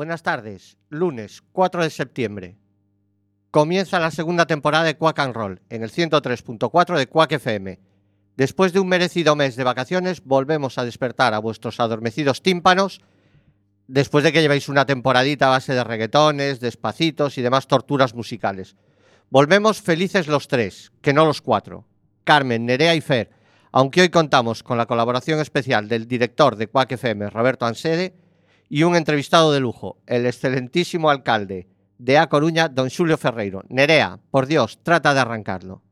Buenas tardes, lunes 4 de septiembre. Comienza la segunda temporada de Quack and Roll en el 103.4 de Quack FM. Después de un merecido mes de vacaciones, volvemos a despertar a vuestros adormecidos tímpanos después de que llevéis una temporadita a base de reggaetones, despacitos y demás torturas musicales. Volvemos felices los tres, que no los cuatro. Carmen, Nerea y Fer, aunque hoy contamos con la colaboración especial del director de Quack FM, Roberto Ansede, y un entrevistado de lujo, el excelentísimo alcalde de A Coruña, don Julio Ferreiro. Nerea, por Dios, trata de arrancarlo.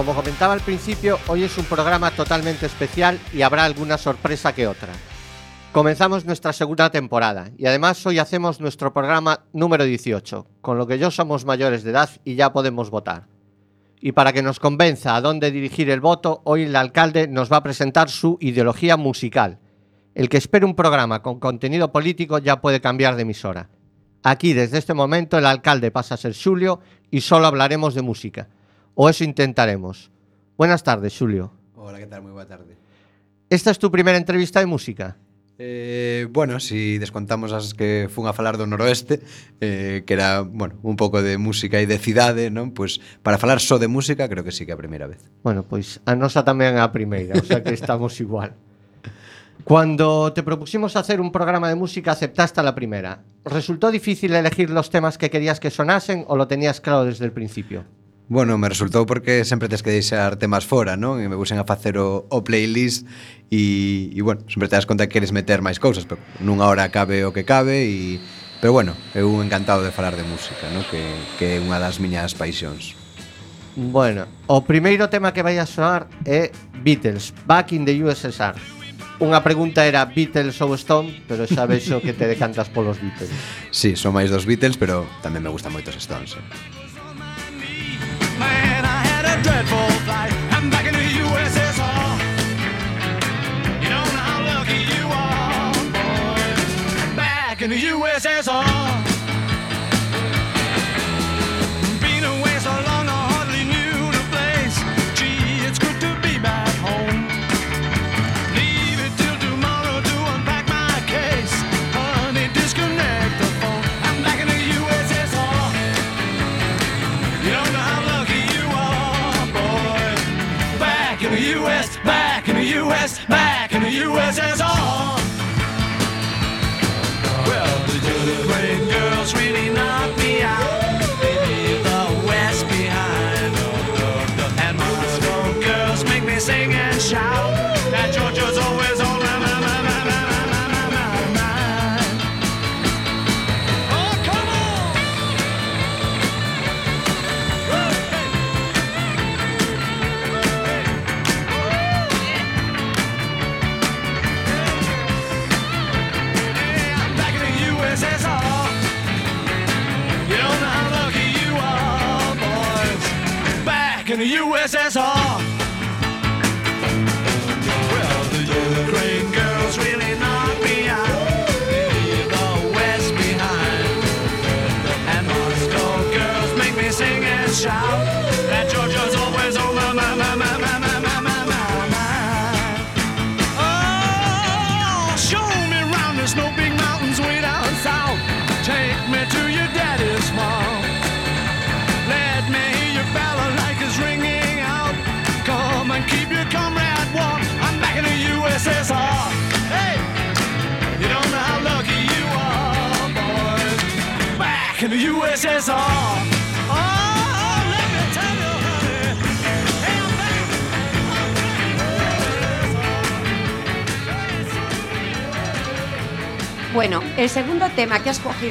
Como comentaba al principio, hoy es un programa totalmente especial y habrá alguna sorpresa que otra. Comenzamos nuestra segunda temporada y además hoy hacemos nuestro programa número 18, con lo que ya somos mayores de edad y ya podemos votar. Y para que nos convenza a dónde dirigir el voto, hoy el alcalde nos va a presentar su ideología musical. El que espere un programa con contenido político ya puede cambiar de emisora. Aquí, desde este momento, el alcalde pasa a ser Julio y solo hablaremos de música. O eso intentaremos. Buenas tardes, Xulio. Hola, que tal? Moi boa tarde. Esta es tu primeira entrevista de música? Eh, bueno, si descontamos as que fun a falar do noroeste eh, Que era, bueno, un pouco de música e de cidade, non? Pois para falar só de música creo que sí que é a primeira vez Bueno, pois a nosa tamén é a primeira, o sea que estamos igual Cuando te propusimos hacer un programa de música aceptaste a la primera ¿Resultó difícil elegir los temas que querías que sonasen o lo tenías claro desde el principio? Bueno, me resultou porque sempre tes que deixar temas fora, non? E me busen a facer o, o playlist e, e, bueno, sempre te das conta que queres meter máis cousas, pero nunha hora cabe o que cabe e... Pero bueno, eu encantado de falar de música, non? Que, que é unha das miñas paixóns. Bueno, o primeiro tema que vai a soar é Beatles, Back in the USSR. Unha pregunta era Beatles ou Stone, pero xa vexo que te decantas polos Beatles. Sí, son máis dos Beatles, pero tamén me gustan moitos Stones. Eh? Man, I had a dreadful flight. I'm back in the USSR. You don't know how lucky you are, boy. Back in the USSR. U.S. back in the USSR. Well, the Ukraine girls really knocked me out. Leave the West behind. And Moscow girls make me sing and shout.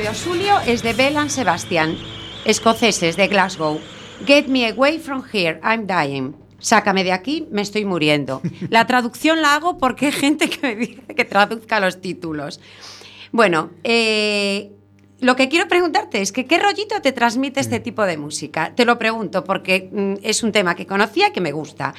Escogido Julio es de Belan Sebastian, escoceses de Glasgow. Get me away from here, I'm dying. Sácame de aquí, me estoy muriendo. La traducción la hago porque hay gente que me dice que traduzca los títulos. Bueno, eh, lo que quiero preguntarte es que qué rollito te transmite Mm. este tipo de música. Te lo pregunto porque mm, es un tema que conocía y que me gusta.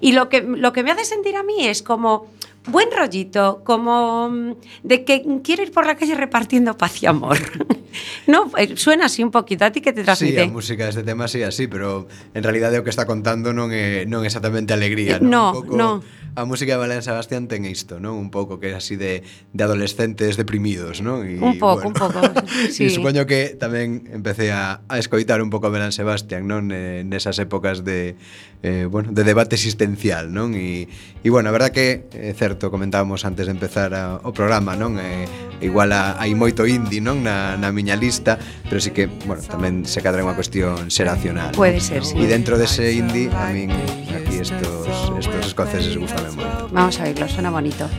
Y lo que, lo que me hace sentir a mí es como buen rollito, como mm, de que quiero ir por la calle repartiendo paz y amor. no, eh, suena así un poquito, a ti que te transmite. Sí, a música deste tema sí así, pero en realidade o que está contando non é eh, non é exactamente alegría, non? No, un pouco, no. A música de Valen Sebastián ten isto, non? Un pouco que é así de, de adolescentes deprimidos, non? E, un pouco, bueno, un pouco, sí. E supoño que tamén empecé a, a escoitar un pouco a Belén Sebastián, non? Eh, nesas épocas de, eh, bueno, de debate existencial, non? E, e bueno, a verdad que, é certo, Alberto comentábamos antes de empezar a, o programa, non? E, igual a, hai moito indie, non? Na, na miña lista, pero sí que, bueno, tamén se cadra unha cuestión xeracional. Puede ser, sí. E dentro dese de indie, a min aquí estos, estos escoceses gustame moito. Vamos a oírlo, suena bonito.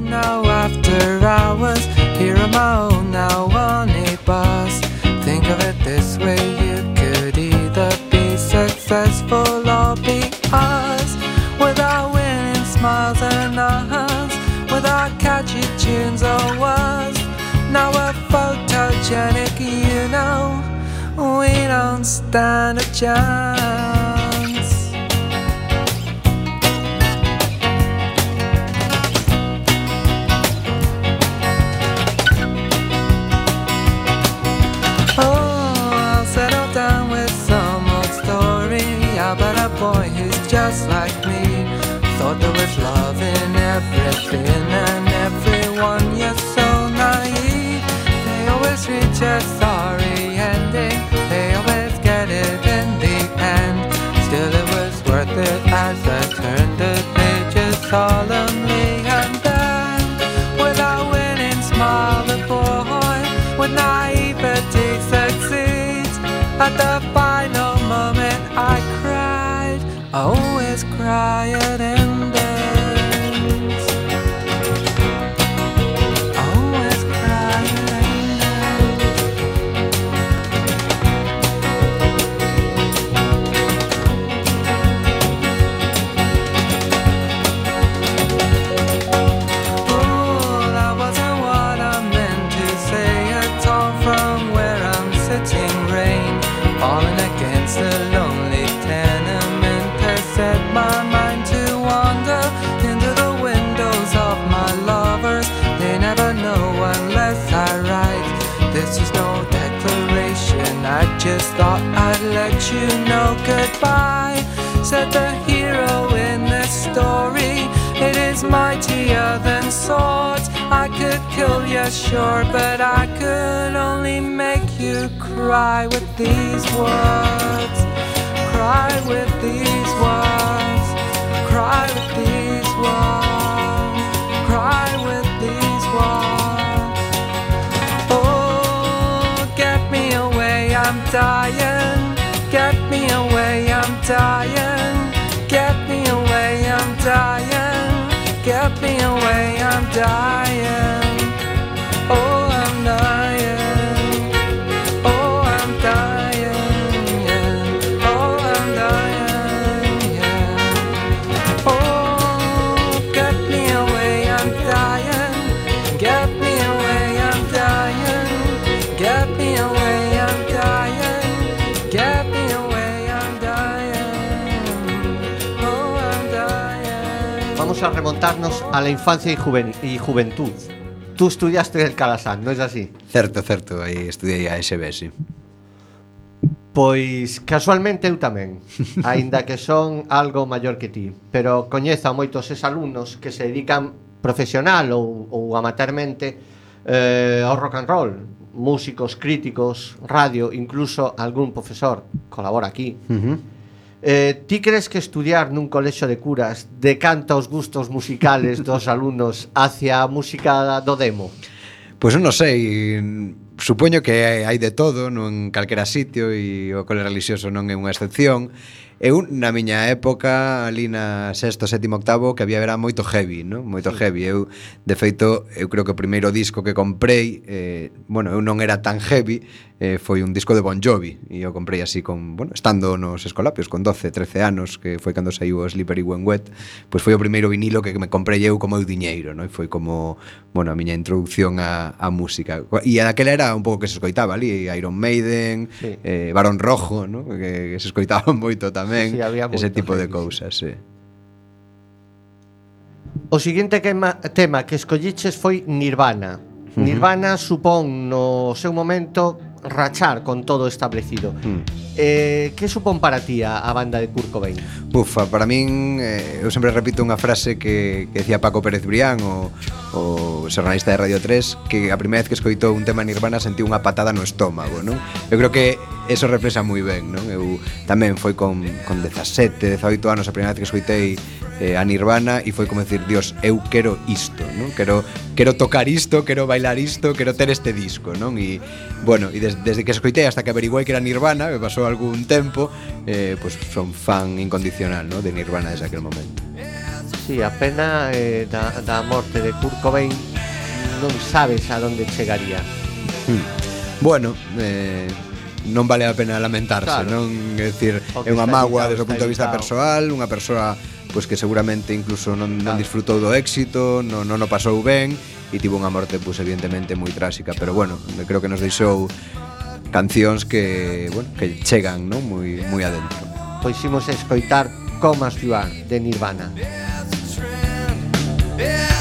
Now after hours, here I'm out now on a bus. Think of it this way, you could either be successful or be us without winning smiles tunes or words. Now we're photogenic, you know. We don't stand a chance. Oh, I'll settle down with some old story about a boy who's just like me. Thought there was love in everything and everyone, you're so naive. They always reach a sorry ending, they always get it in the end. Still, it was worth it as I turned the pages solemnly and then, without winning, smile the boy with naivety succeeds. At the final moment, I cried. I always cry at sure, but I could only make you cry with these words. Cry with these words. Cry with these words. Cry with these words. Oh, get me away, I'm dying. Get me away, I'm dying. Get me away, I'm dying. Get me away, I'm dying. vamos a remontarnos a la infancia y, juven y juventud. Tú estudiaste el Calasán, ¿no es así? Certo, certo, aí estudiei a SB, sí. Pois casualmente eu tamén, aínda que son algo maior que ti, pero coñezo a moitos es alumnos que se dedican profesional ou, ou amatermente eh, ao rock and roll, músicos, críticos, radio, incluso algún profesor colabora aquí. Uh -huh. Eh, ti crees que estudiar nun colexo de curas decanta os gustos musicales dos alumnos hacia a música do demo? Pois pues non sei, supoño que hai de todo non calquera sitio e o cole religioso non é unha excepción. Eu na miña época, ali na sexto, sétimo, octavo, que había era moito heavy, non? Moito sí. heavy. Eu, de feito, eu creo que o primeiro disco que comprei, eh, bueno, eu non era tan heavy, eh, foi un disco de Bon Jovi e eu comprei así con, bueno, estando nos escolapios con 12, 13 anos, que foi cando saiu o Slippery When Wet, pois foi o primeiro vinilo que me comprei eu como eu diñeiro, non? E foi como, bueno, a miña introducción á, á música. E daquela era un pouco que se escoitaba ali, Iron Maiden, sí. eh, Barón Rojo, no? Que, que se escoitaban moito tamén, sí, sí, moito, ese tipo de cousas, sí. sí. O seguinte quema, tema que escolliches foi Nirvana. Nirvana uh -huh. supón no seu momento rachar con todo establecido. Mm. Eh, que supón para ti a, a banda de Kurt Cobain? Ufa, para min eh, eu sempre repito unha frase que, que decía Paco Pérez Brián o, o xornalista de Radio 3 que a primeira vez que escoitou un tema Nirvana sentiu unha patada no estómago non? eu creo que eso reflexa moi ben non? eu tamén foi con, con 17, 18 anos a primeira vez que escoitei eh, a Nirvana e foi como decir Dios, eu quero isto non? Quero, quero tocar isto, quero bailar isto quero ter este disco non? e bueno, e des, desde que escoitei hasta que averiguei que era Nirvana me pasou algún tempo, eh, pues son fan incondicional ¿no? de Nirvana desde aquel momento. Sí, a pena eh, da, da morte de Kurt Cobain non sabes a donde chegaría. Hmm. Bueno, eh, non vale a pena lamentarse, claro. non? É dicir, é unha mágoa desde o punto de vista editado. persoal, unha persoa pois que seguramente incluso non, claro. non disfrutou do éxito, non, non o pasou ben e tivo unha morte pois evidentemente moi tráxica, pero bueno, creo que nos deixou cancións que, bueno, que chegan, non? Moi moi adentro. Pois imos escoitar Comas You Are de Nirvana. Yeah.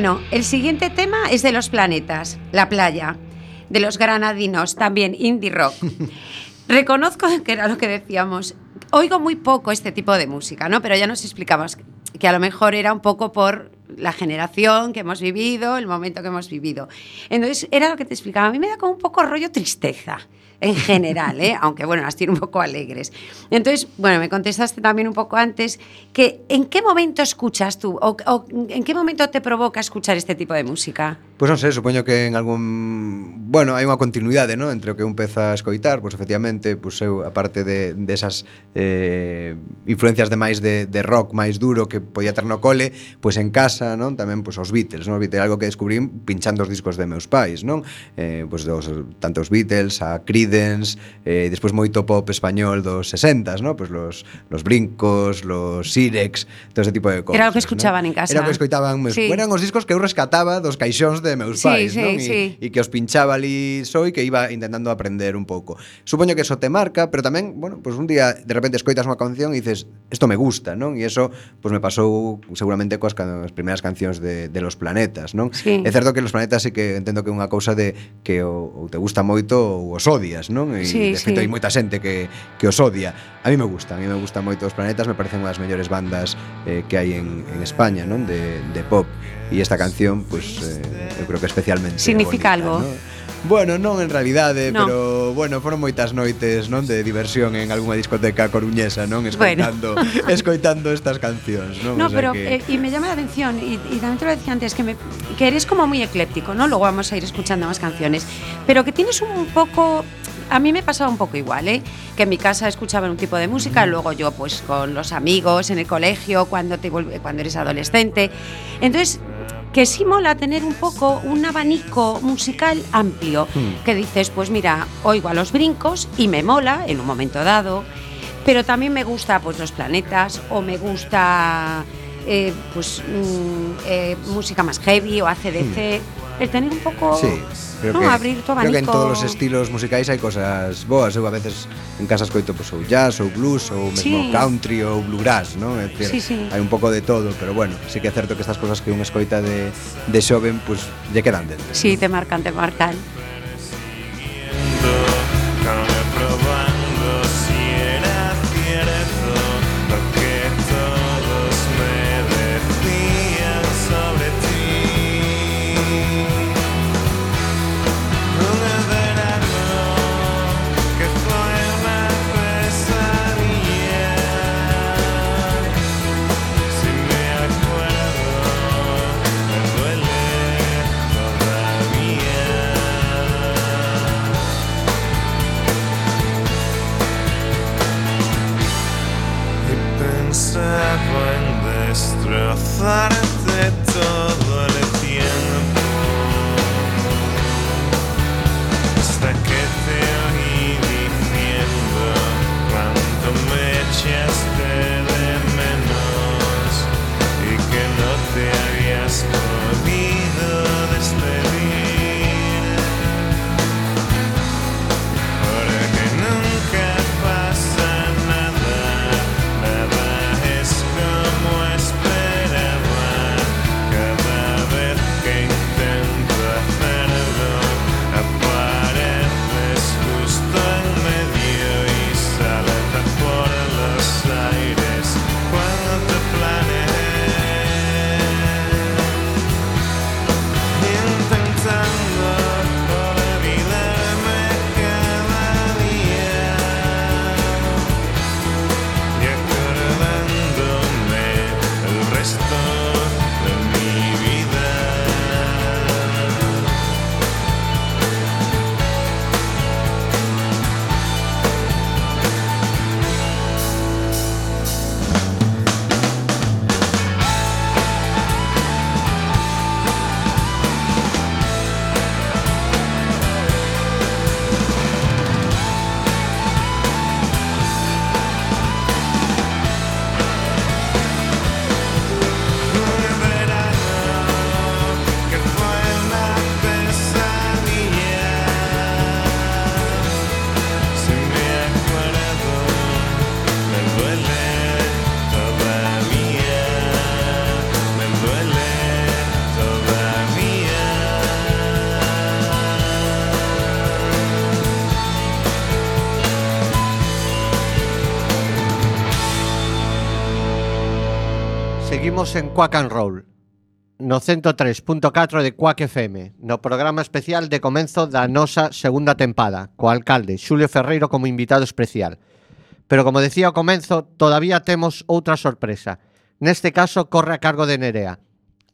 Bueno, el siguiente tema es de los planetas, la playa, de los granadinos, también indie rock. Reconozco que era lo que decíamos. Oigo muy poco este tipo de música, ¿no? Pero ya nos explicamos que a lo mejor era un poco por la generación que hemos vivido, el momento que hemos vivido. Entonces, era lo que te explicaba. A mí me da como un poco rollo tristeza en general, ¿eh? aunque bueno, las tiene un poco alegres. Entonces, bueno, me contestaste también un poco antes que ¿en qué momento escuchas tú o, o en qué momento te provoca escuchar este tipo de música? Pois non sei, supoño que en algún... Bueno, hai unha continuidade, ¿no? Entre o que un peza a escoitar, pois efectivamente, pois eu, aparte de, de eh, influencias de máis de, de rock máis duro que podía ter no cole, pois en casa, non? Tamén, pois os Beatles, non? Os Beatles, algo que descubrín pinchando os discos de meus pais, non? Eh, pois dos, tanto os Beatles, a Creedence, eh, despois moito pop español dos 60s, non? Pois los, los Brincos, los Sirex, todo ese tipo de cosas. Era o que escuchaban ¿no? en casa. Era o que escoitaban, meus... sí. eran os discos que eu rescataba dos caixóns de de meus pais, sí, sí, non? Sí. E, e que os pinchaba ali só e que iba intentando aprender un pouco. Supoño que eso te marca, pero tamén, bueno, pues un día de repente escoitas unha canción e dices, isto me gusta, non? E eso pues me pasou seguramente coas can as primeiras cancións de, de Los Planetas, non? Sí. É certo que Los Planetas sí que entendo que é unha cousa de que o, ou te gusta moito ou os odias, non? E sí, de feito sí. hai moita xente que, que os odia a mí me gusta, a mí me gustan moito os planetas, me parecen unha das mellores bandas eh, que hai en, en España, non? De, de pop. E esta canción, pues, eh, eu creo que especialmente Significa bonita, algo. ¿no? Bueno, non en realidade, no. pero bueno, foron moitas noites, non, de diversión en algunha discoteca coruñesa, non, escoitando, bueno. escoitando estas cancións, non? No, o sea pero que... eh, y me llama la atención y, y también te lo decía antes que me que eres como muy ecléptico, ¿no? Luego vamos a ir escuchando más canciones, pero que tienes un poco A mí me pasaba un poco igual, ¿eh? Que en mi casa escuchaban un tipo de música, luego yo pues con los amigos en el colegio, cuando, te vuelve- cuando eres adolescente. Entonces, que sí mola tener un poco un abanico musical amplio, que dices, pues mira, oigo a los brincos y me mola en un momento dado, pero también me gusta pues los planetas o me gusta eh, pues mm, eh, música más heavy o ACDC, el tener un poco Sí, Creo no, que, abrir todo abanico. Creo que en todos os estilos musicais hai cosas boas. Eu a veces en casa escoito pues, ou jazz, ou blues, ou mesmo sí. country, ou bluegrass, non? É decir, sí, sí. hai un pouco de todo, pero bueno, sí que é certo que estas cosas que un escoita de, de xoven, pues, lle quedan dentro. Sí, ¿no? te marcan, te marcan. Estamos en Quack and Roll no 103.4 de Quack FM, no programa especial de comenzo da nosa segunda tempada, co alcalde Xulio Ferreiro como invitado especial. Pero como decía ao comenzo, todavía temos outra sorpresa. Neste caso, corre a cargo de Nerea.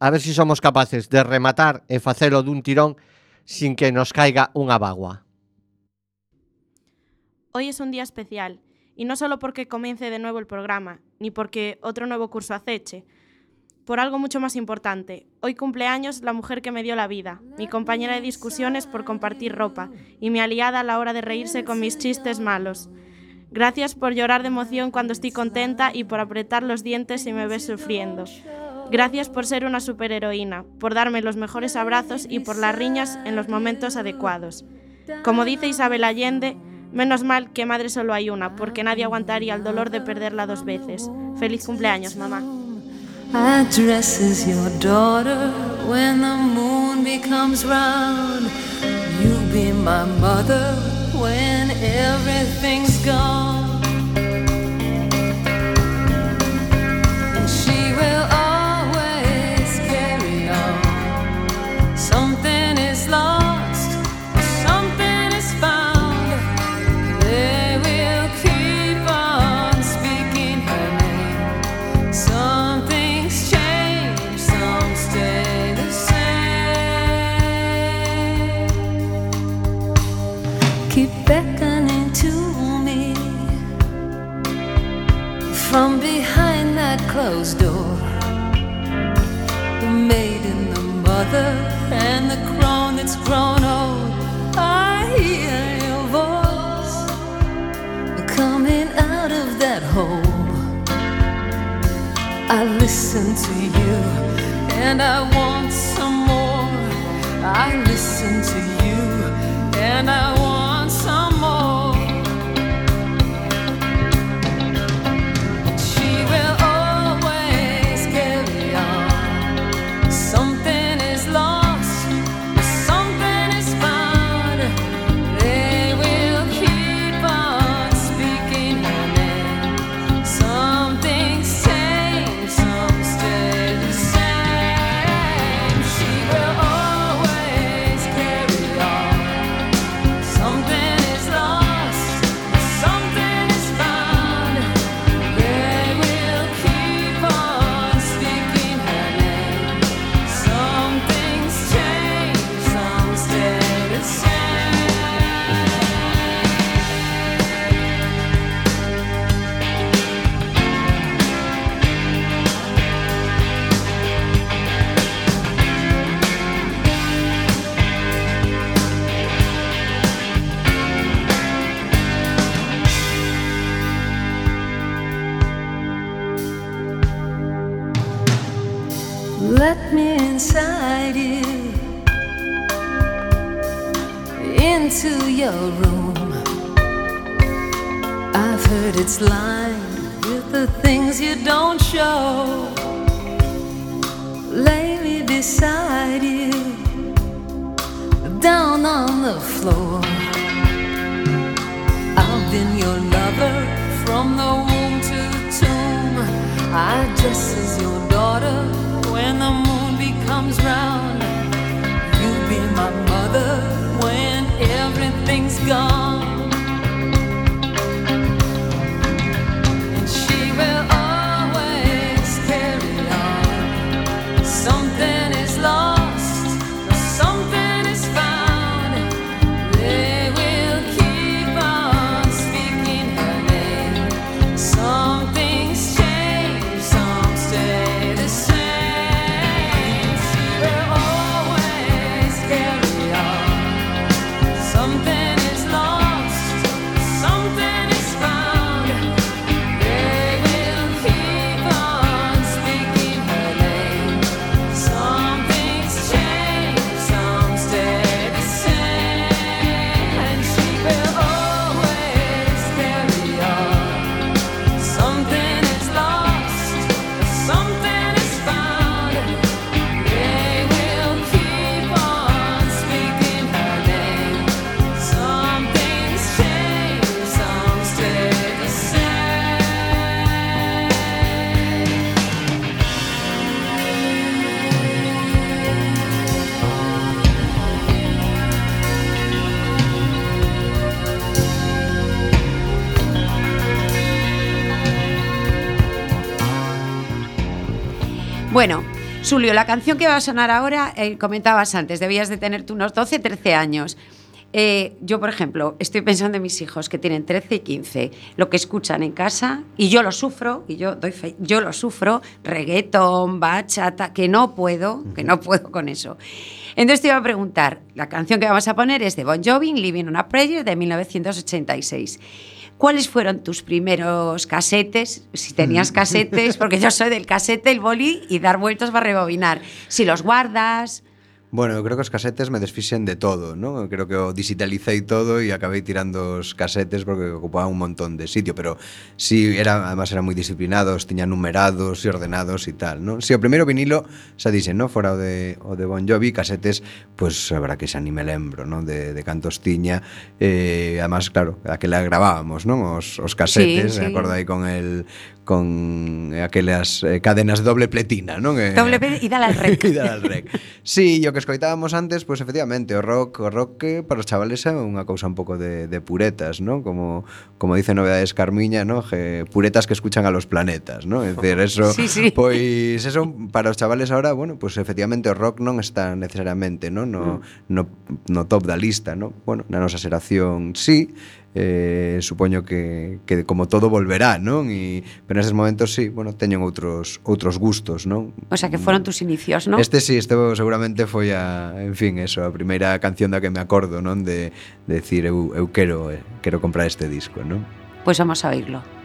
A ver se si somos capaces de rematar e facelo dun tirón sin que nos caiga unha bagua. Hoy es un día especial, y no solo porque comience de nuevo el programa, ni porque otro nuevo curso aceche, por algo mucho más importante. Hoy cumpleaños la mujer que me dio la vida, mi compañera de discusiones por compartir ropa, y mi aliada a la hora de reírse con mis chistes malos. Gracias por llorar de emoción cuando estoy contenta y por apretar los dientes si me ves sufriendo. Gracias por ser una superheroína, por darme los mejores abrazos y por las riñas en los momentos adecuados. Como dice Isabel Allende, menos mal que madre solo hay una, porque nadie aguantaría el dolor de perderla dos veces. Feliz cumpleaños, mamá. Addresses your daughter when the moon becomes round. You'll be my mother when everything's gone. Closed door. The maiden, the mother, and the crone that's grown old. I hear your voice coming out of that hole. I listen to you and I want some more. I listen to you and I want Julio, la canción que va a sonar ahora, eh, comentabas antes, debías de tener tú unos 12, 13 años. Eh, yo, por ejemplo, estoy pensando en mis hijos que tienen 13 y 15, lo que escuchan en casa, y yo lo sufro, y yo doy fe, yo lo sufro, reggaeton, bachata, que no puedo, que no puedo con eso. Entonces te iba a preguntar, la canción que vamos a poner es de Bon Jovi, Living on a Prayer, de 1986. ¿Cuáles fueron tus primeros casetes? Si tenías casetes, porque yo soy del casete, el boli y dar vueltas para rebobinar. Si los guardas. Bueno, eu creo que os casetes me desfixen de todo, ¿no? Eu creo que o digitalicei todo e acabei tirando os casetes porque ocupaban un montón de sitio, pero si sí, era, además eran moi disciplinados, tiñan numerados e ordenados e tal, ¿no? Si sí, o primeiro vinilo, xa dixen, ¿no? Fora o de, o de Bon Jovi, casetes, pois pues, a verdad que xa ni me lembro, ¿no? De, de cantos tiña, eh, además, claro, aquela gravábamos, ¿no? Os, os casetes, sí, sí. me acordo aí con el con eh, aquelas eh, cadenas de doble pletina, non? Eh, doble pletina e dal al rec. e dal al rec. Sí, e o que escoitábamos antes, pois pues, efectivamente, o rock, o rock que para os chavales é unha cousa un pouco de, de puretas, non? Como como dice Novedades Carmiña, non? Que puretas que escuchan a los planetas, non? É dicir, eso sí, sí. pois eso para os chavales ahora, bueno, pois pues, efectivamente o rock non está necesariamente, non? No, mm. no, no top da lista, non? Bueno, na nosa xeración sí, eh, supoño que, que como todo volverá, non? E, pero neses momentos, sí, bueno, teñen outros outros gustos, non? O sea, que foron tus inicios, non? Este sí, este seguramente foi a, en fin, eso, a primeira canción da que me acordo, non? De, de decir, eu, eu quero, eh, quero comprar este disco, non? Pois pues vamos a oírlo.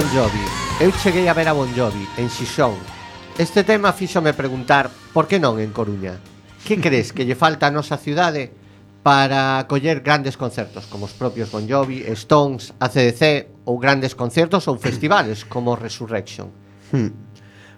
Bon Jovi. Eu cheguei a ver a Bon Jovi en Xixón. Este tema fíxome preguntar por que non en Coruña? Que crees que lle falta a nosa cidade para coller grandes concertos como os propios Bon Jovi, Stones, ACDC ou grandes concertos ou festivales como Resurrection? Hmm.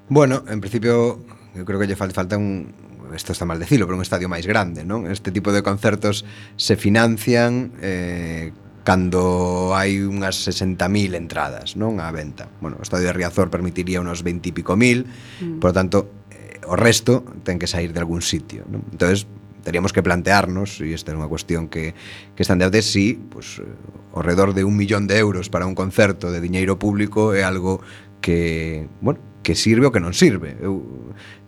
Bueno, en principio eu creo que lle falta un, esto está mal decirlo, pero un estadio máis grande, non? Este tipo de concertos se financian eh, cando hai unhas 60.000 entradas non a venta. Bueno, o estadio de Riazor permitiría unos 20 e pico mil, mm. por lo tanto, eh, o resto ten que sair de algún sitio. Non? Entonces, teríamos que plantearnos, e esta é unha cuestión que, que están de debate, si pues, eh, ao redor de un millón de euros para un concerto de diñeiro público é algo que, bueno, que sirve ou que non sirve. Eu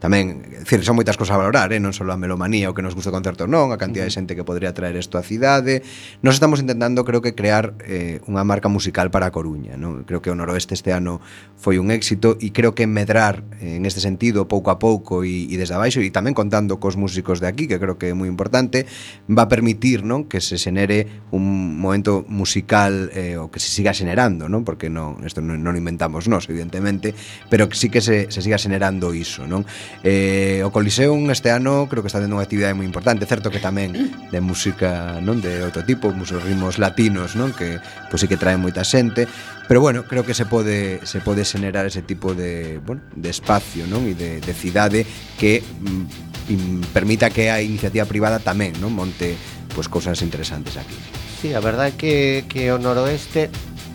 tamén, decir, son moitas cousas a valorar, eh? non só a melomanía, o que nos gusta o concerto non, a cantidad de xente que podría traer isto á cidade. Nos estamos intentando, creo que crear eh, unha marca musical para a Coruña, non? Creo que o Noroeste este ano foi un éxito e creo que medrar eh, en este sentido pouco a pouco e, e desde abaixo e tamén contando cos músicos de aquí, que creo que é moi importante, va a permitir, non, que se xenere un momento musical eh, o que se siga xenerando, non? Porque non isto non, non inventamos nós, evidentemente, pero que sí que se, se siga xenerando iso, non? Eh, o Coliseum este ano creo que está tendo unha actividade moi importante, certo que tamén de música, non, de outro tipo, musos ritmos latinos, non, que pois pues, sí que traen moita xente, pero bueno, creo que se pode se pode xenerar ese tipo de, bueno, de espacio, non, e de, de cidade que mm, permita que a iniciativa privada tamén, non, monte pois pues, cousas interesantes aquí. Sí, a verdade é que, que o noroeste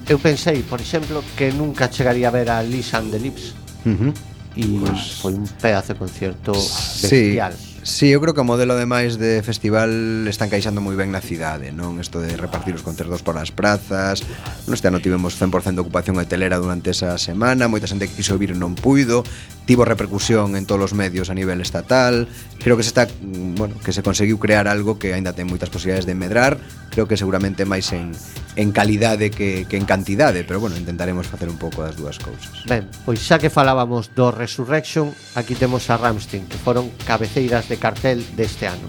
Eu pensei, por exemplo, que nunca chegaría a ver a Liz and the Lips. Uh -huh. E pues, foi un pedazo de concerto bestial. Sí. Sí, eu creo que o modelo ademais de festival está encaixando moi ben na cidade, non? Isto de repartir os concertos por as prazas. Non este ano tivemos 100% de ocupación hotelera durante esa semana, moita xente que quiso vir non puido, tivo repercusión en todos os medios a nivel estatal, creo que se está, mm, bueno, que se conseguiu crear algo que aínda ten moitas posibilidades de medrar, creo que seguramente máis en en calidade que que en cantidade, pero bueno, intentaremos facer un pouco das dúas cousas. Ben, pois xa que falábamos do Resurrection, aquí temos a Ramstein, que foron cabeceiras de cartel deste ano.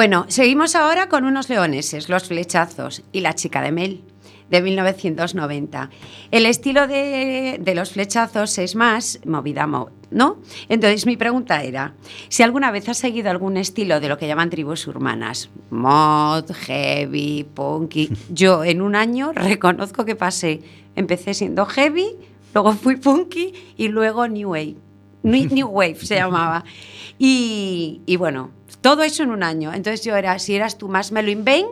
Bueno, seguimos ahora con unos leoneses, los flechazos y la chica de Mel de 1990. El estilo de, de los flechazos es más movida, mo- ¿no? Entonces mi pregunta era, si alguna vez has seguido algún estilo de lo que llaman tribus urbanas, mod, heavy, punky, yo en un año reconozco que pasé, empecé siendo heavy, luego fui punky y luego new wave. New, New Wave se llamaba. Y, y bueno, Todo eso en un año. Entonces yo era, si eras tú más me lo inven,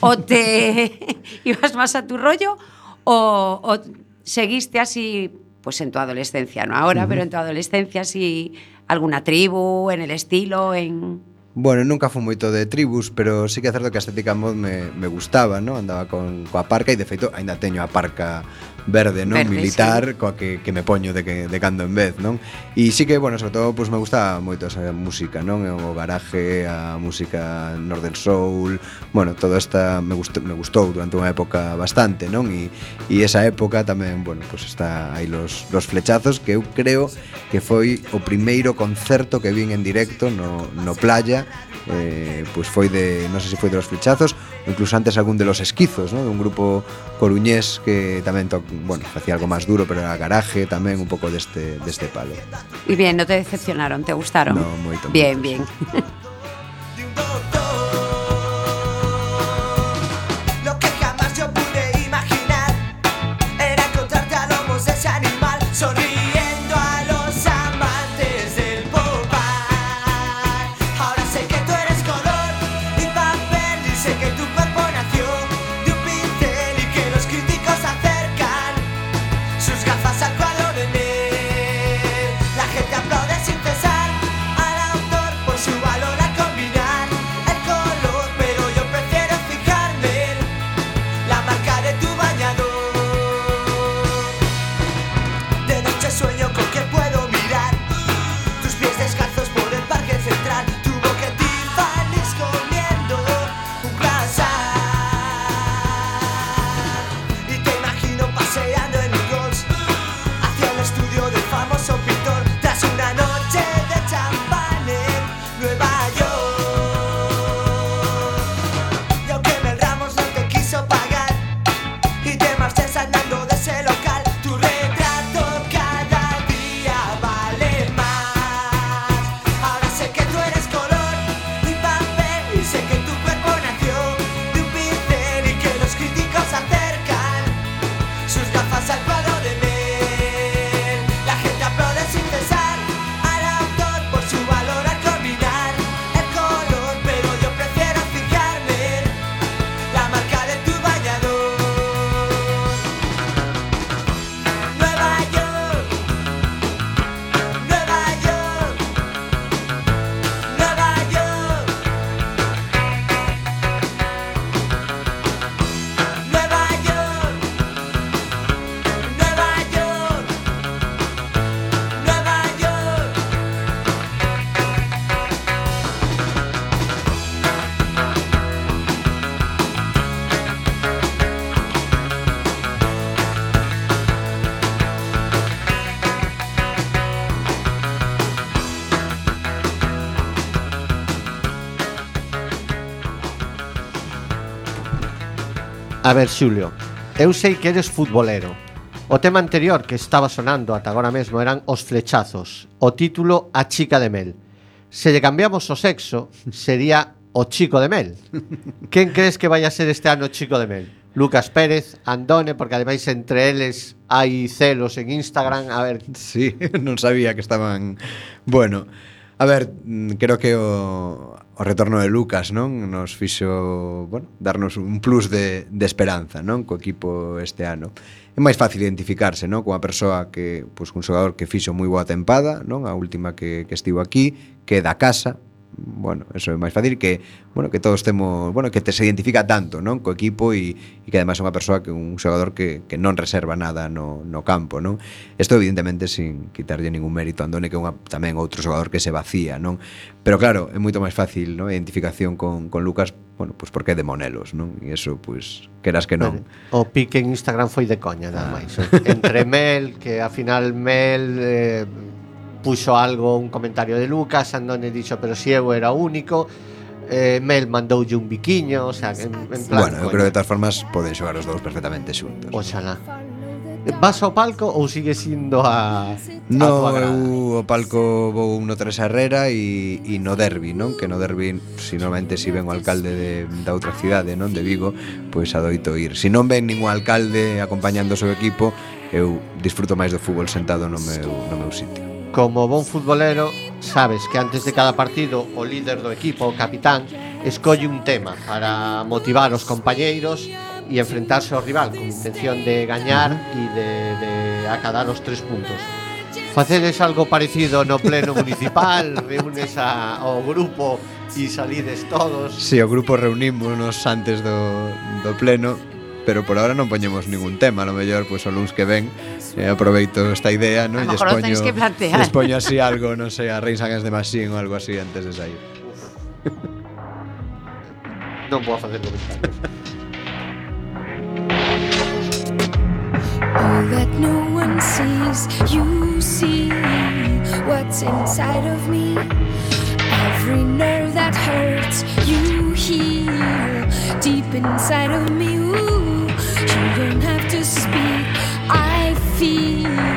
o te ibas más a tu rollo, o, o, seguiste así, pues en tu adolescencia, no ahora, uh -huh. pero en tu adolescencia, así, alguna tribu, en el estilo, en... Bueno, nunca fui moito de tribus, pero sí que é certo que a estética mod me, me gustaba, ¿no? Andaba con coa parca e de feito aínda teño a parca verde, non? Verde, Militar, sí. coa que, que me poño de, que, de cando en vez, non? E sí que, bueno, sobre todo, pois pues, me gusta moito esa música, non? O garaje, a música Northern Soul, bueno, todo esta me gustou, me gustou durante unha época bastante, non? E, e esa época tamén, bueno, pois pues está aí los, los flechazos que eu creo que foi o primeiro concerto que vin en directo no, no playa eh, pois pues foi de, non sei se foi de los flechazos incluso antes algún de los esquizos, ¿no? de un grupo coruñés que tamén to bueno, facía algo máis duro, pero era garaje tamén un pouco deste, deste palo. E bien, non te decepcionaron, te gustaron? No, moito. Bien, bien. Sí. A ver, Xulio, eu sei que eres futbolero. O tema anterior que estaba sonando ata agora mesmo eran os flechazos. O título A chica de mel. Se lle cambiamos o sexo, sería o chico de mel. Quen crees que vai a ser este ano o chico de mel? Lucas Pérez, Andone, porque ademais entre eles hai celos en Instagram, a ver. Sí, non sabía que estaban... Bueno, A ver, mm, creo que o, o retorno de Lucas non nos fixo bueno, darnos un plus de, de esperanza non co equipo este ano. É máis fácil identificarse non coa persoa que, pois, un xogador que fixo moi boa tempada, non a última que, que estivo aquí, que é da casa, bueno, eso é máis fácil que, bueno, que todos temos, bueno, que te se identifica tanto, non, co equipo e, e que además é unha persoa que un xogador que, que non reserva nada no, no campo, non? Isto evidentemente sin quitarlle ningún mérito a Andone que é unha, tamén outro xogador que se vacía, non? Pero claro, é moito máis fácil, non? A identificación con, con Lucas bueno, pois pues porque é de Monelos, non? E eso, pois, pues, queras que non. O pique en Instagram foi de coña, nada ah. máis. ¿eh? Entre Mel, que a final Mel eh, puxo algo, un comentario de Lucas, Andone dixo, pero si eu era único, eh, Mel mandoulle un biquiño, o sea, en, en plan... Bueno, eu creo que de todas formas poden xogar os dous perfectamente xuntos. Oxalá. Vas ao palco ou sigue sindo a No, a eu o palco vou no Tres Herrera e, e no derbi, non? Que no derbi, si normalmente si ven o alcalde de, da outra cidade, non? De Vigo, pois adoito ir. Se si non ven ningún alcalde acompañando o seu equipo, eu disfruto máis do fútbol sentado no meu, no meu sitio como bon futbolero, sabes que antes de cada partido o líder do equipo, o capitán, escolle un tema para motivar os compañeiros e enfrentarse ao rival con intención de gañar e de, de acadar os tres puntos. Facedes algo parecido no pleno municipal, reúnes a, ao grupo e salides todos. Si, sí, o grupo reunímonos antes do, do pleno pero por ahora non poñemos ningún tema, a lo mellor pois o luns que ven eh, aproveito esta idea, non? Lo tenéis que plantear. lles poño así algo, non sei, a Reis Against the Machine ou algo así antes de sair. Non vou a facer comentarios. Oh, that no one sees. You see what's inside of me. Every nerve that hurts, you heal deep inside of me. Ooh, don't have to speak. I feel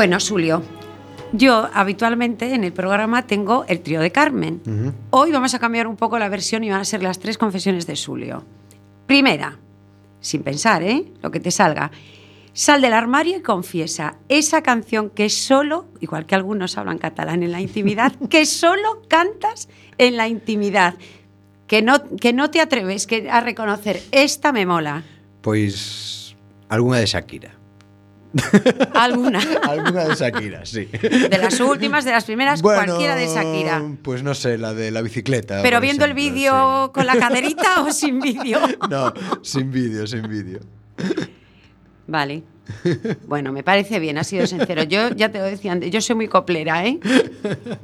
Bueno, Julio, yo habitualmente en el programa tengo el trío de Carmen. Hoy vamos a cambiar un poco la versión y van a ser las tres confesiones de Julio. Primera, sin pensar, ¿eh? Lo que te salga. Sal del armario y confiesa esa canción que solo, igual que algunos hablan catalán en la intimidad, que solo cantas en la intimidad. Que no, que no te atreves que, a reconocer, esta me mola. Pois algunha de Shakira. Alguna. Alguna de Shakira, sí. De las últimas, de las primeras, cualquiera de Shakira. Pues no sé, la de la bicicleta. Pero viendo el vídeo con la caderita o sin vídeo. No, sin vídeo, sin vídeo. Vale. Bueno, me parece bien, ha sido sincero. Yo ya te lo decía antes, yo soy muy coplera, ¿eh?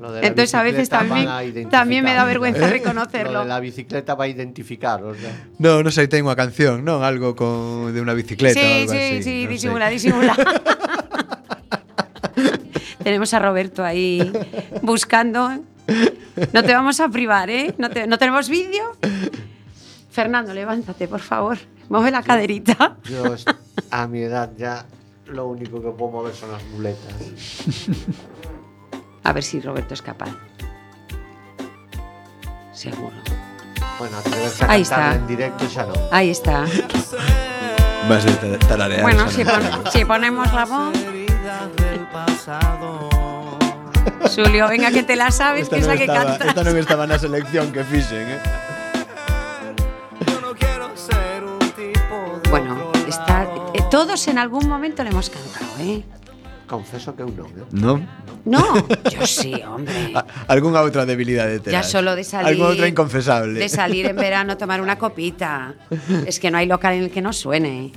Lo de la Entonces a veces también, también me da vergüenza Lo reconocerlo. de la bicicleta va a identificar, o sea. No, no sei, ten unha canción, non? Algo con de unha bicicleta Sí, algo sí, así. sí, non disimula, sei. disimula. Tenemos a Roberto ahí buscando. No te vamos a privar, ¿eh? No, te- no tenemos vídeo. Fernando, levántate, por favor. Mueve la caderita. Yo a mi edad ya lo único que puedo mover son las muletas. A ver si Roberto es capaz. Seguro. Bueno, atreverse a Ahí está. en directo xa no. Ahí está. Vas a ta- tararear. Bueno, si, pon- si ponemos la voz. Julio, venga que te la sabes, Esta que es non la que estaba, canta. esta non estaba na selección que fixen, eh? Todos en algún momento le hemos cantado, ¿eh? Confeso que eu non, eh? Non? No, yo sí, hombre. A- Algunha outra debilidade Ya solo de salir. Algunha outra inconfesable? De salir en verano a tomar una copita. Es que no hay local en el que no suene.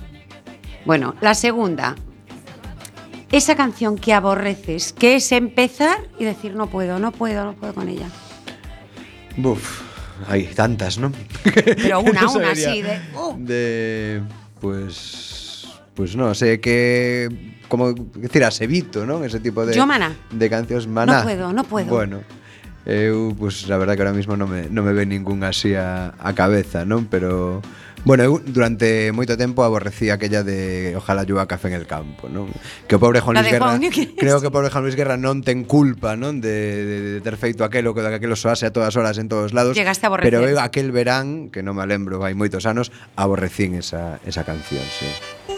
Bueno, la segunda. Esa canción que aborreces, que es empezar y decir no puedo, no puedo, no puedo con ella. Buf, hai tantas, non? Pero una, Non una, así, de. uh. De... Pues... pues no sé que como decir a Sevito, non? Ese tipo de Yo maná. de cancións maná. No puedo, no puedo. Bueno. Eu, pues, la verdad que ahora mismo non me, non me ve ningún así a, a cabeza, non? Pero Bueno, eu durante moito tempo aborrecí aquella de Ojalá lluva café en el campo, non? Que o pobre Juan Luis Guerra, Juan, creo que o pobre Juan Luis Guerra non ten culpa, non, de, de, de ter feito aquelo que daquelo soase a todas horas en todos lados. Llegaste a aborrecer. Pero eu aquel verán, que non me lembro, vai moitos anos, aborrecín esa esa canción, sí.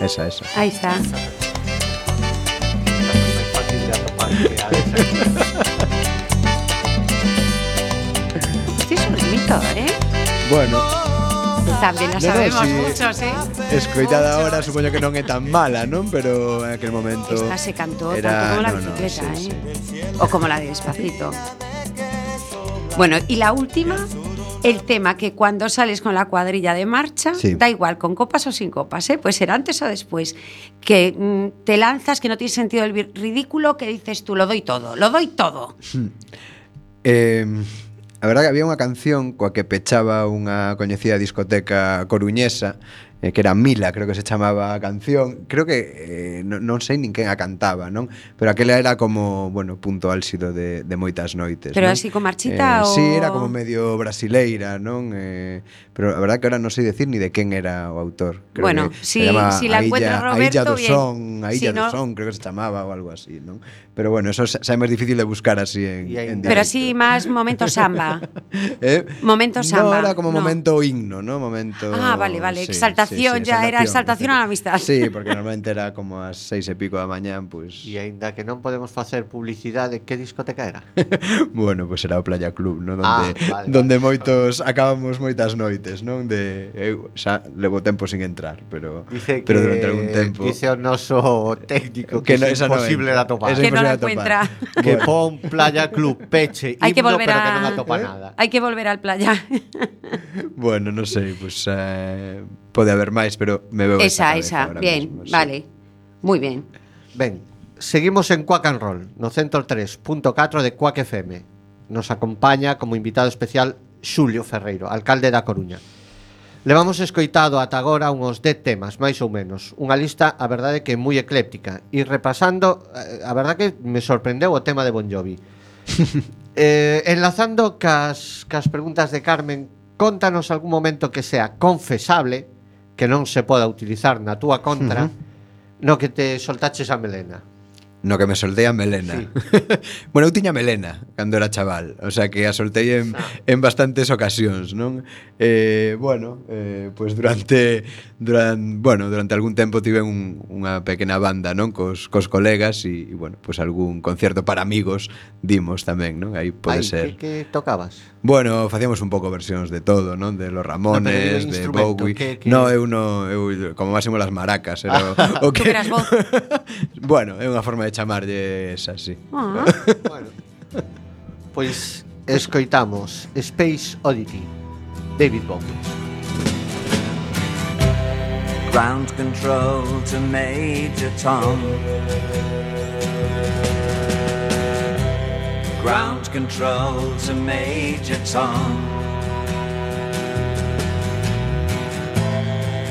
Esa, esa. Aí está. Este es un mito, ¿eh? Bueno. También No, no, sabemos sí. muchos, ¿eh? escoitada ahora supoño que non é tan mala, non? Pero en aquel momento Esta se cantó era- tanto como la no, no, bicicleta, sí, ¿eh? O como la de Despacito. Bueno, y la última, el tema que cuando sales con la cuadrilla de marcha, Sí. da igual, con copas o sin copas, ¿eh? Puede ser antes o después, que mm, te lanzas, que no tiene sentido el ridículo, que dices tú, lo doy todo, lo doy todo. Eh, A verdade que había unha canción coa que pechaba unha coñecida discoteca coruñesa eh, que era Mila, creo que se chamaba a canción. Creo que eh, non, non sei nin quen a cantaba, non? Pero aquela era como, bueno, punto álxido de, de moitas noites. Pero non? así con marchita eh, o... Sí, era como medio brasileira, non? Eh, pero a verdad que ahora non sei decir ni de quen era o autor. Creo bueno, que si, si la encuentra Roberto, a Illa do bien. Son, a Illa si do no... Son, creo que se chamaba ou algo así, non? Pero bueno, eso xa é máis difícil de buscar así en, en directo. Pero así máis momento samba. eh? Momento samba. No, era como no. momento himno, non? Momento... Ah, vale, vale, sí, exaltación exaltación sí, sí, ya, era exaltación a la amistad. Sí, porque normalmente era como as seis e pico da mañán. Pues... E aínda que non podemos facer publicidade, que discoteca era? bueno, pues era o Playa Club, non? Donde, ah, vale, donde vale. moitos acabamos moitas noites, non? De, eu xa levo tempo sin entrar, pero, Dice pero durante algún tempo... Dice o noso técnico que, que no, é imposible no de atopar. Que non encuentra. Bueno. Que pon Playa Club, peche, himno, Hay que volver pero a... que non atopa ¿Eh? nada. Hay que volver al playa. bueno, non sé, pues... Eh, pode haber máis, pero me veo esa, esa, esa. bien, mismo, vale. Muy bien. Ben, seguimos en Quack and Roll, no centro 3.4 de Quack FM. Nos acompaña como invitado especial Xulio Ferreiro, alcalde da Coruña. Levamos escoitado ata agora uns 10 temas, máis ou menos. Unha lista, a verdade, que é moi ecléptica. E repasando, eh, a verdade que me sorprendeu o tema de Bon Jovi. eh, enlazando cas, cas preguntas de Carmen, contanos algún momento que sea confesable, que non se poda utilizar na túa contra, uh -huh. no que te soltaches a melena no que me soltei a melena. Sí. bueno, eu tiña melena cando era chaval, o sea que a soltei en, en bastantes ocasións, non? Eh, bueno, eh, pues durante, durante, bueno, durante algún tempo tive un, unha pequena banda, non? Cos, cos colegas e, e, bueno, pues algún concierto para amigos dimos tamén, non? Aí pode Ay, ser. Que, que tocabas? Bueno, facíamos un pouco versións de todo, non? De los Ramones, ah, no, de Bowie. Que, que... No, eu non, eu como máximo las maracas, era o, o que... Tú voz. bueno, é unha forma de chamarlle esa, sí. Ah. bueno, pois escoitamos Space Oddity, David Bowie. Ground control to Major Tom. Ground control to Major Tom.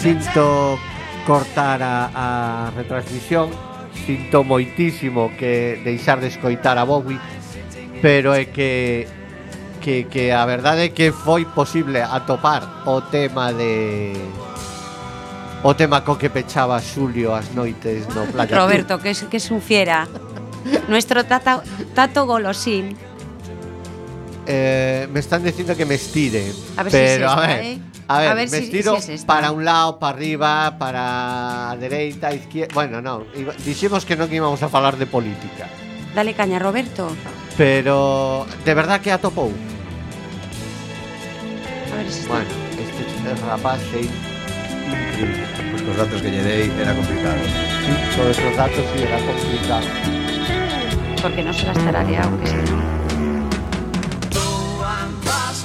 Sinto cortar a, a retransmisión Sinto moitísimo que deixar de escoitar a Bowie Pero é que que, que a verdade é que foi posible atopar o tema de o tema co que pechaba Xulio as noites no Playa Roberto, que es, que es un fiera. Nuestro tata, tato golosín. Eh, me están dicindo que me estire. A ver si pero es a esta, ver, ¿eh? a ver, A ver me si- estiro si es esta. para un lado, para arriba, para a dereita, izquierda. Bueno, no, dixemos que non íbamos a falar de política. Dale caña, Roberto. Pero de verdad que atopou. A ver si está. Bueno, este rapaz é increíble. Pues cos datos que lle dei era complicado. Sí, todos esos datos sí era complicado. Porque no se las tarareado, que si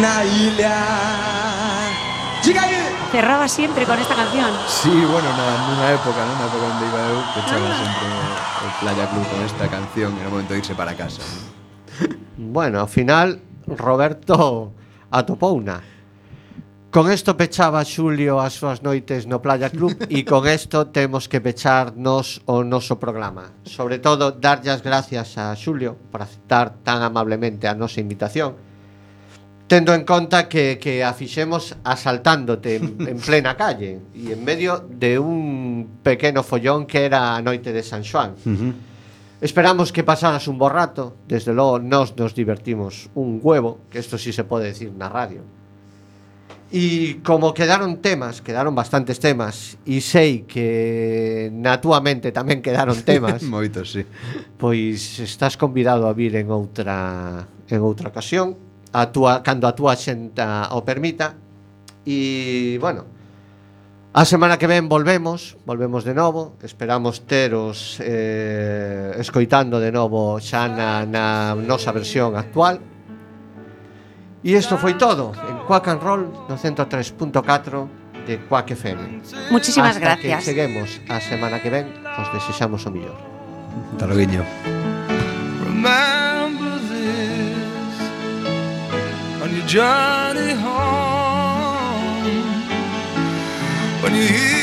Na ilha. Diga aí! Cerraba siempre con esta canción. Sí, bueno, na, nunha época, non? Na época onde iba eu, que echaba sempre o Playa Club con esta canción, era o momento de irse para casa. ¿no? Bueno, ao final Roberto atopou una. Con isto pechaba Xulio as súas noites no Playa Club e con isto temos que pecharnos o noso programa. Sobre todo, darlle as gracias a Xulio por aceptar tan amablemente a nosa invitación. Tendo en conta que, que a fixemos asaltándote en, en plena calle e en medio de un pequeno follón que era a noite de San Xoán. Uh -huh. Esperamos que pasaras un bo rato Desde logo, nos nos divertimos un huevo Que isto si sí se pode decir na radio E como quedaron temas, quedaron bastantes temas E sei que na túa mente tamén quedaron temas Moito, sí. Pois estás convidado a vir en outra en outra ocasión a túa, Cando a túa xenta o permita. E, bueno, A semana que ven volvemos, volvemos de novo. Esperamos teros eh, escoitando de novo xa na, na nosa versión actual. Y esto fue todo en Quack and Roll no 103.4 de Quack FM. Muchísimas Hasta gracias. Que seguemos a semana que ven, os desexamos o millor. Hasta luego. Remember home